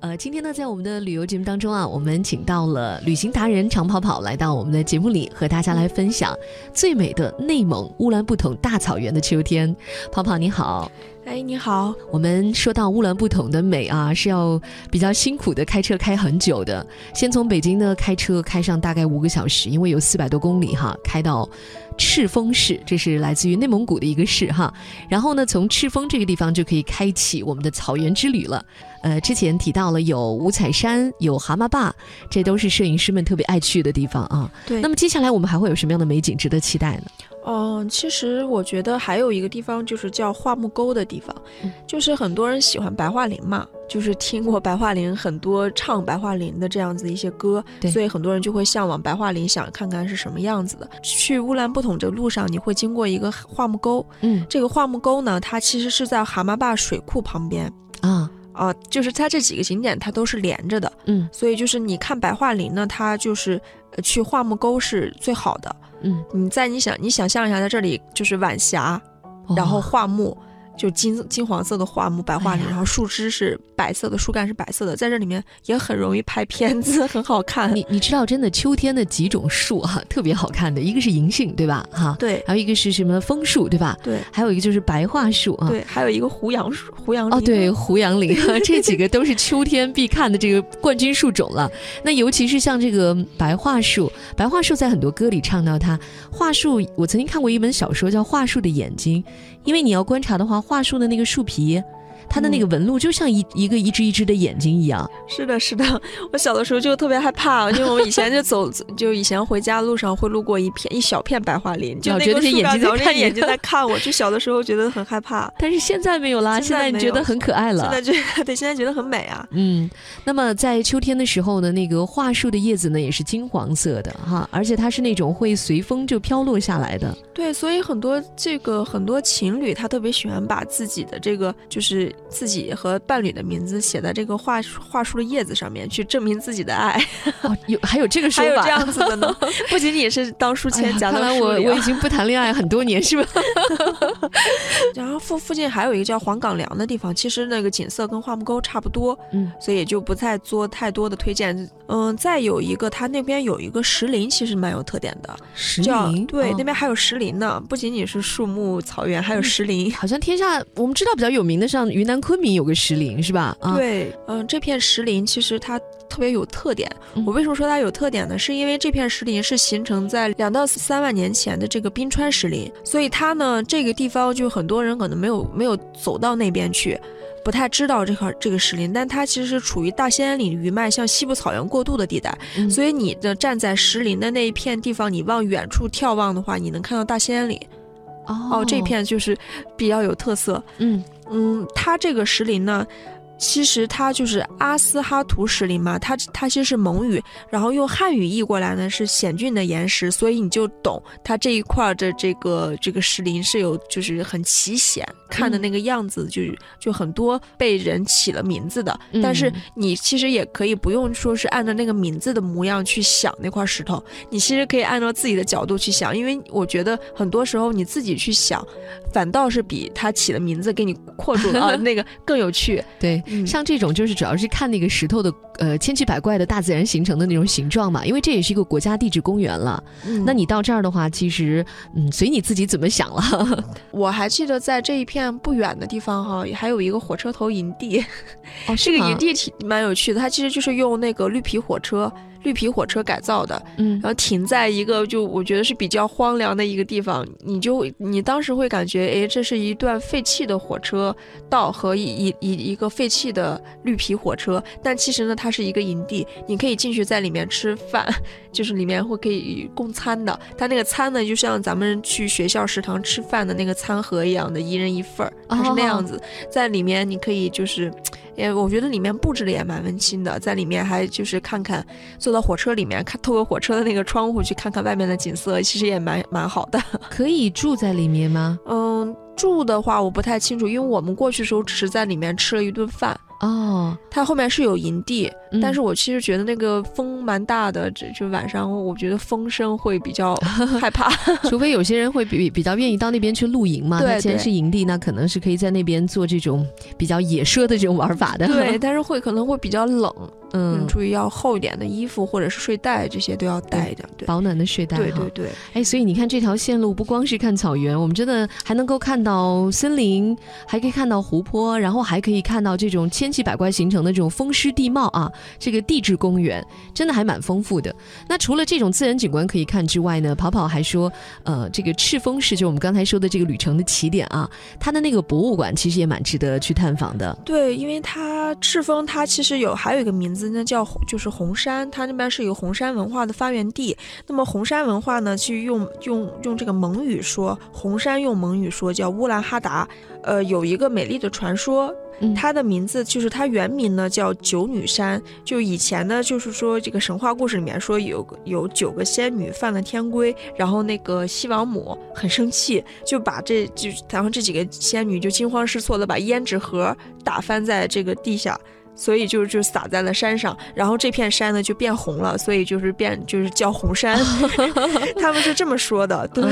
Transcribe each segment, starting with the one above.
呃，今天呢，在我们的旅游节目当中啊，我们请到了旅行达人长跑跑来到我们的节目里，和大家来分享最美的内蒙乌兰布统大草原的秋天。跑跑你好，哎，你好。我们说到乌兰布统的美啊，是要比较辛苦的开车开很久的，先从北京呢开车开上大概五个小时，因为有四百多公里哈，开到。赤峰市，这是来自于内蒙古的一个市哈。然后呢，从赤峰这个地方就可以开启我们的草原之旅了。呃，之前提到了有五彩山，有蛤蟆坝，这都是摄影师们特别爱去的地方啊。对。那么接下来我们还会有什么样的美景值得期待呢？嗯，其实我觉得还有一个地方就是叫桦木沟的地方，就是很多人喜欢白桦林嘛，就是听过白桦林很多唱白桦林的这样子一些歌，所以很多人就会向往白桦林，想看看是什么样子的。去乌兰布统这路上，你会经过一个桦木沟，嗯，这个桦木沟呢，它其实是在蛤蟆坝水库旁边啊。啊，就是它这几个景点它都是连着的，嗯，所以就是你看白桦林呢，它就是去桦木沟是最好的。嗯，你在你想你想象一下，在这里就是晚霞，然后桦木。就金金黄色的桦木白桦林，然后树枝是白色的，树干是白色的，在这里面也很容易拍片子，很好看。你你知道，真的秋天的几种树哈，特别好看的，一个是银杏，对吧？哈，对，还有一个是什么枫树，对吧？对，还有一个就是白桦树啊，对，还有一个胡杨树，胡杨哦，对，胡杨林，这几个都是秋天必看的这个冠军树种了。那尤其是像这个白桦树，白桦树在很多歌里唱到它，桦树，我曾经看过一本小说叫《桦树的眼睛》，因为你要观察的话。桦树的那个树皮。它的那个纹路就像一一个一只一只的眼睛一样。是的，是的。我小的时候就特别害怕，因为我以前就走，就以前回家路上会路过一片一小片白桦林，就觉得是眼睛在看眼睛在看我。就小的时候觉得很害怕，但是现在没有啦，现在觉得很可爱了。现在觉得对，现在觉得很美啊。嗯，那么在秋天的时候呢，那个桦树的叶子呢也是金黄色的哈，而且它是那种会随风就飘落下来的。对，所以很多这个很多情侣他特别喜欢把自己的这个就是自己和伴侣的名字写在这个桦桦树的叶子上面，去证明自己的爱。哦有还有这个说法，还有这样子的呢？不仅仅是当书签 夹看来我我已经不谈恋爱很多年，是吧？然后附附近还有一个叫黄岗梁的地方，其实那个景色跟桦木沟差不多，嗯，所以也就不再做太多的推荐。嗯，再有一个，它那边有一个石林，其实蛮有特点的。石林，对，那边还有石林呢，不仅仅是树木草原，还有石林。好像天下我们知道比较有名的，像云南昆明有个石林，是吧？对，嗯，这片石林其实它特别有特点。我为什么说它有特点呢？是因为这片石林是形成在两到三万年前的这个冰川石林，所以它呢，这个地方就很多人可能没有没有走到那边去。不太知道这块这个石林，但它其实是处于大兴安岭余脉向西部草原过渡的地带，所以你的站在石林的那一片地方，你往远处眺望的话，你能看到大兴安岭。哦，这片就是比较有特色。嗯嗯，它这个石林呢。其实它就是阿斯哈图石林嘛，它它其实是蒙语，然后用汉语译过来呢是险峻的岩石，所以你就懂它这一块的这个这个石林是有就是很奇险，看的那个样子就就很多被人起了名字的。但是你其实也可以不用说是按照那个名字的模样去想那块石头，你其实可以按照自己的角度去想，因为我觉得很多时候你自己去想，反倒是比他起的名字给你扩 住啊那个更有趣。对。像这种就是主要是看那个石头的呃千奇百怪的大自然形成的那种形状嘛，因为这也是一个国家地质公园了。那你到这儿的话，其实嗯随你自己怎么想了。我还记得在这一片不远的地方哈，还有一个火车头营地。哦，这个营地挺蛮有趣的，它其实就是用那个绿皮火车。绿皮火车改造的，嗯，然后停在一个就我觉得是比较荒凉的一个地方，你就你当时会感觉，哎，这是一段废弃的火车道和一一一一个废弃的绿皮火车，但其实呢，它是一个营地，你可以进去在里面吃饭，就是里面会可以供餐的，它那个餐呢，就像咱们去学校食堂吃饭的那个餐盒一样的，一人一份儿，它是那样子，在里面你可以就是。也我觉得里面布置的也蛮温馨的，在里面还就是看看，坐到火车里面看，透过火车的那个窗户去看看外面的景色，其实也蛮蛮好的。可以住在里面吗？嗯。住的话我不太清楚，因为我们过去的时候只是在里面吃了一顿饭。哦，它后面是有营地，但是我其实觉得那个风蛮大的，就就晚上我觉得风声会比较 害怕。除非有些人会比比较愿意到那边去露营嘛，对，既然是营地，那可能是可以在那边做这种比较野奢的这种玩法的。对，但是会可能会比较冷。嗯，注意要厚一点的衣服或者是睡袋，这些都要带一点，对，保暖的睡袋。对对对，哎，所以你看这条线路不光是看草原，我们真的还能够看到森林，还可以看到湖泊，然后还可以看到这种千奇百怪形成的这种风湿地貌啊，这个地质公园真的还蛮丰富的。那除了这种自然景观可以看之外呢，跑跑还说，呃，这个赤峰市就我们刚才说的这个旅程的起点啊，它的那个博物馆其实也蛮值得去探访的。对，因为它赤峰它其实有还有一个名字。那叫就是红山，它那边是有红山文化的发源地。那么红山文化呢，去用用用这个蒙语说，红山用蒙语说叫乌兰哈达。呃，有一个美丽的传说，它的名字就是它原名呢叫九女山。就以前呢，就是说这个神话故事里面说有有九个仙女犯了天规，然后那个西王母很生气，就把这就然后这几个仙女就惊慌失措的把胭脂盒打翻在这个地下。所以就就洒在了山上，然后这片山呢就变红了，所以就是变就是叫红山，他们是这么说的。对，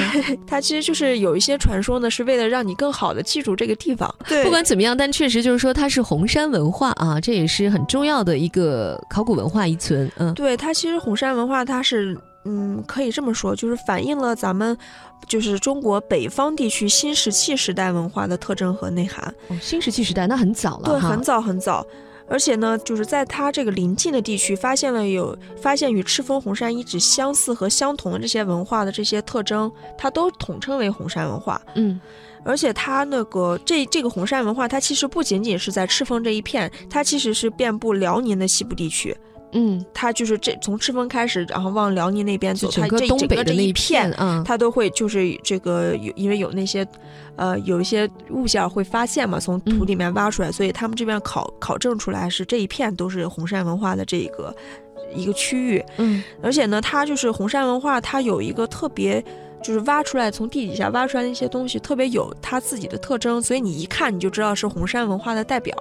它其实就是有一些传说呢，是为了让你更好的记住这个地方。对，不管怎么样，但确实就是说它是红山文化啊，这也是很重要的一个考古文化遗存。嗯，对，它其实红山文化它是嗯可以这么说，就是反映了咱们就是中国北方地区新石器时代文化的特征和内涵。哦新石器时代那很早了，对，很早很早。而且呢，就是在它这个临近的地区，发现了有发现与赤峰红山遗址相似和相同的这些文化的这些特征，它都统称为红山文化。嗯，而且它那个这这个红山文化，它其实不仅仅是在赤峰这一片，它其实是遍布辽宁的西部地区。嗯，它就是这从赤峰开始，然后往辽宁那边走，它这整个这一片，嗯，它都会就是这个有，因为有那些，呃，有一些物件会发现嘛，从土里面挖出来，所以他们这边考考证出来是这一片都是红山文化的这个一个区域。嗯，而且呢，它就是红山文化，它有一个特别，就是挖出来从地底下挖出来的一些东西特别有它自己的特征，所以你一看你就知道是红山文化的代表。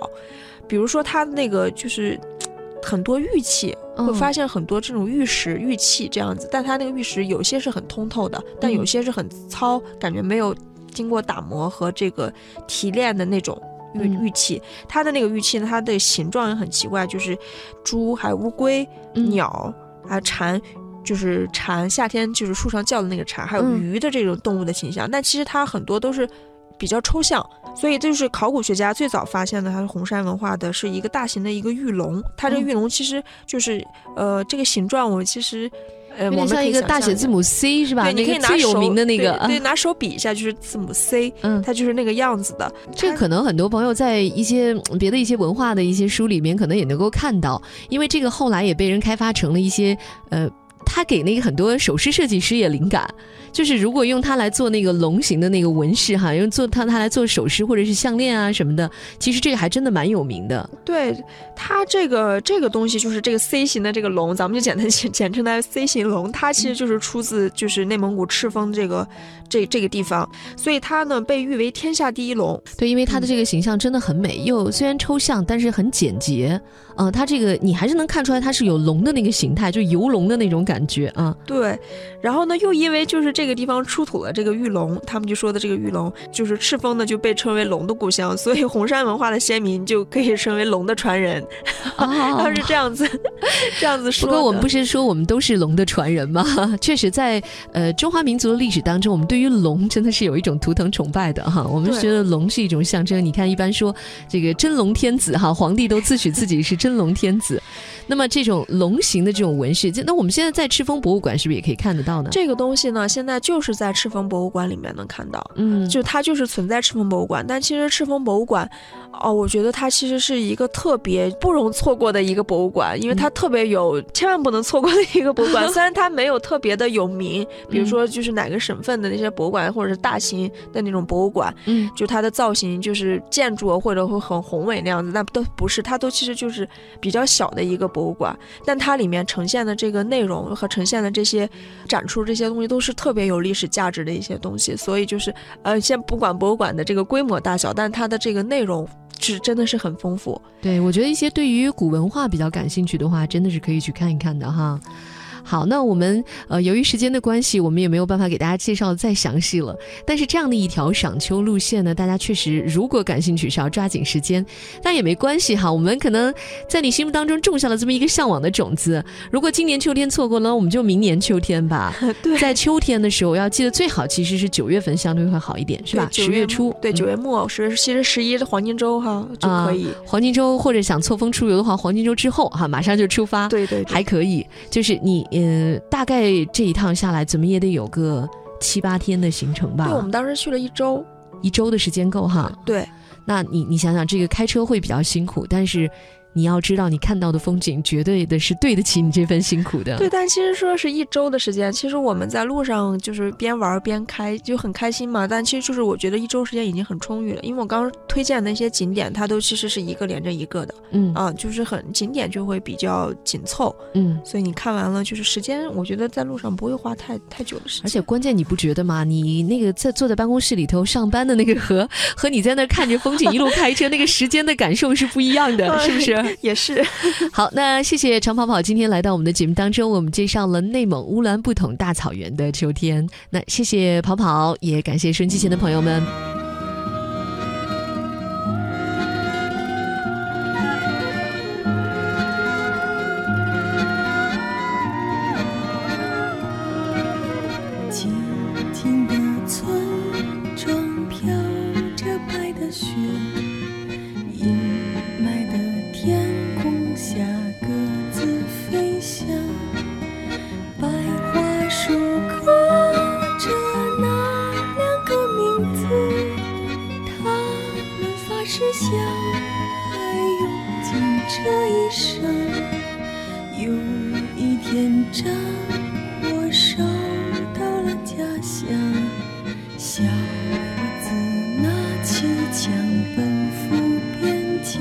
比如说它那个就是。很多玉器会发现很多这种玉石玉器这样子，但它那个玉石有些是很通透的，但有些是很糙，感觉没有经过打磨和这个提炼的那种玉玉器。它的那个玉器呢，它的形状也很奇怪，就是猪、还有乌龟、鸟、还有蝉，就是蝉，夏天就是树上叫的那个蝉，还有鱼的这种动物的形象。但其实它很多都是。比较抽象，所以这就是考古学家最早发现的，它是红山文化的，是一个大型的一个玉龙。它这个玉龙其实就是呃这个形状，我其实呃我们像一个大写字母 C 是吧？对，你可以拿有名的那个，对，拿手比一下就是字母 C，嗯，它就是那个样子的。这可能很多朋友在一些别的一些文化的一些书里面可能也能够看到，因为这个后来也被人开发成了一些呃。他给那个很多首饰设计师也灵感，就是如果用它来做那个龙形的那个纹饰哈，用做它它来做首饰或者是项链啊什么的，其实这个还真的蛮有名的。对，它这个这个东西就是这个 C 型的这个龙，咱们就简单简简称它 C 型龙，它其实就是出自就是内蒙古赤峰这个这这个地方，所以它呢被誉为天下第一龙。对，因为它的这个形象真的很美，又虽然抽象，但是很简洁。嗯，它这个你还是能看出来它是有龙的那个形态，就游龙的那种感。感觉啊，对，然后呢，又因为就是这个地方出土了这个玉龙，他们就说的这个玉龙就是赤峰呢，就被称为龙的故乡，所以红山文化的先民就可以称为龙的传人，他是这样子，这样子说。不过我们不是说我们都是龙的传人吗？确实，在呃中华民族的历史当中，我们对于龙真的是有一种图腾崇拜的哈。我们觉得龙是一种象征。你看，一般说这个真龙天子哈，皇帝都自诩自己是真龙天子。那么这种龙形的这种纹饰，那我们现在在赤峰博物馆是不是也可以看得到呢？这个东西呢，现在就是在赤峰博物馆里面能看到，嗯，就它就是存在赤峰博物馆。但其实赤峰博物馆，哦，我觉得它其实是一个特别不容错过的一个博物馆，因为它特别有千万不能错过的一个博物馆。虽然它没有特别的有名，比如说就是哪个省份的那些博物馆，或者是大型的那种博物馆，嗯，就它的造型就是建筑或者会很宏伟那样子，那都不是，它都其实就是比较小的一个博物馆。但它里面呈现的这个内容和呈现的这些展出这些东西，都是特别有历史价值的一些东西。所以就是呃，先不管博物馆的这个规模大小，但它的这个内容。是真的是很丰富，对我觉得一些对于古文化比较感兴趣的话，真的是可以去看一看的哈。好，那我们呃，由于时间的关系，我们也没有办法给大家介绍再详细了。但是这样的一条赏秋路线呢，大家确实如果感兴趣，是要抓紧时间。但也没关系哈，我们可能在你心目当中种下了这么一个向往的种子。如果今年秋天错过了，我们就明年秋天吧。对，在秋天的时候要记得最好其实是九月份相对会好一点，是吧？十月初，对，九月末十其实十一是黄金周哈就可以。黄金周或者想错峰出游的话，黄金周之后哈马上就出发，对对，还可以。就是你。嗯，大概这一趟下来，怎么也得有个七八天的行程吧。对，我们当时去了一周，一周的时间够哈。对，那你你想想，这个开车会比较辛苦，但是。你要知道，你看到的风景绝对的是对得起你这份辛苦的。对，但其实说是一周的时间，其实我们在路上就是边玩边开，就很开心嘛。但其实就是我觉得一周时间已经很充裕了，因为我刚刚推荐的那些景点，它都其实是一个连着一个的。嗯啊，就是很景点就会比较紧凑。嗯，所以你看完了，就是时间，我觉得在路上不会花太太久的时间。而且关键你不觉得吗？你那个在坐在办公室里头上班的那个和和你在那看着风景一路开车那个时间的感受是不一样的，是不是？也是。好，那谢谢长跑跑今天来到我们的节目当中，我们介绍了内蒙乌兰布统大草原的秋天。那谢谢跑跑，也感谢收音机前的朋友们。只想爱用尽这一生有一天战火烧到了家乡。小伙子拿起枪奔赴边疆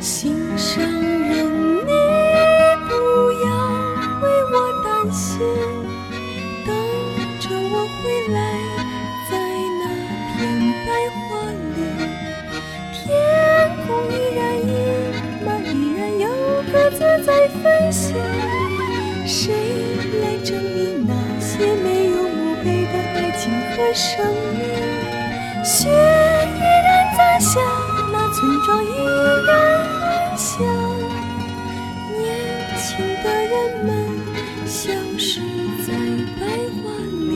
心上人你不要为我担心等着我回来。飞笑，谁来证明那些没有墓碑的爱情和生命？雪依然在下，那村庄依然安详。年轻的人们消失在白桦林，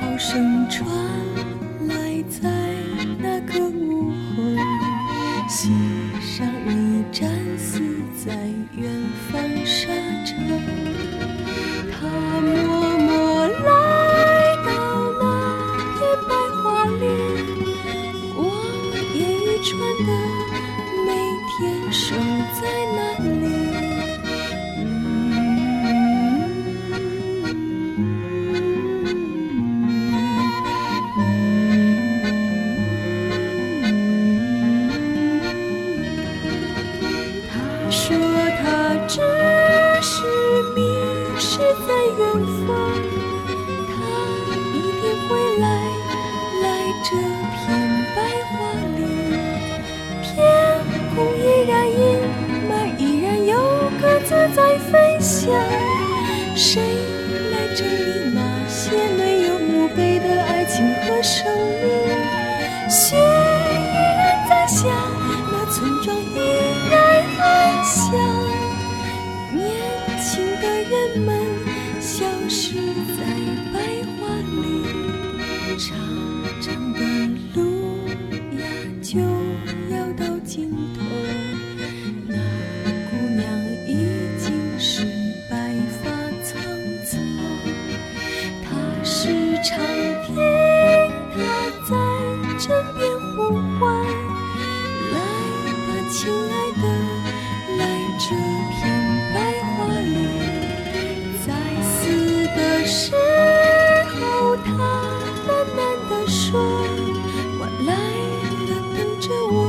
歌声传。在飞翔谁来整理那些没有墓碑的爱情和生命？着我。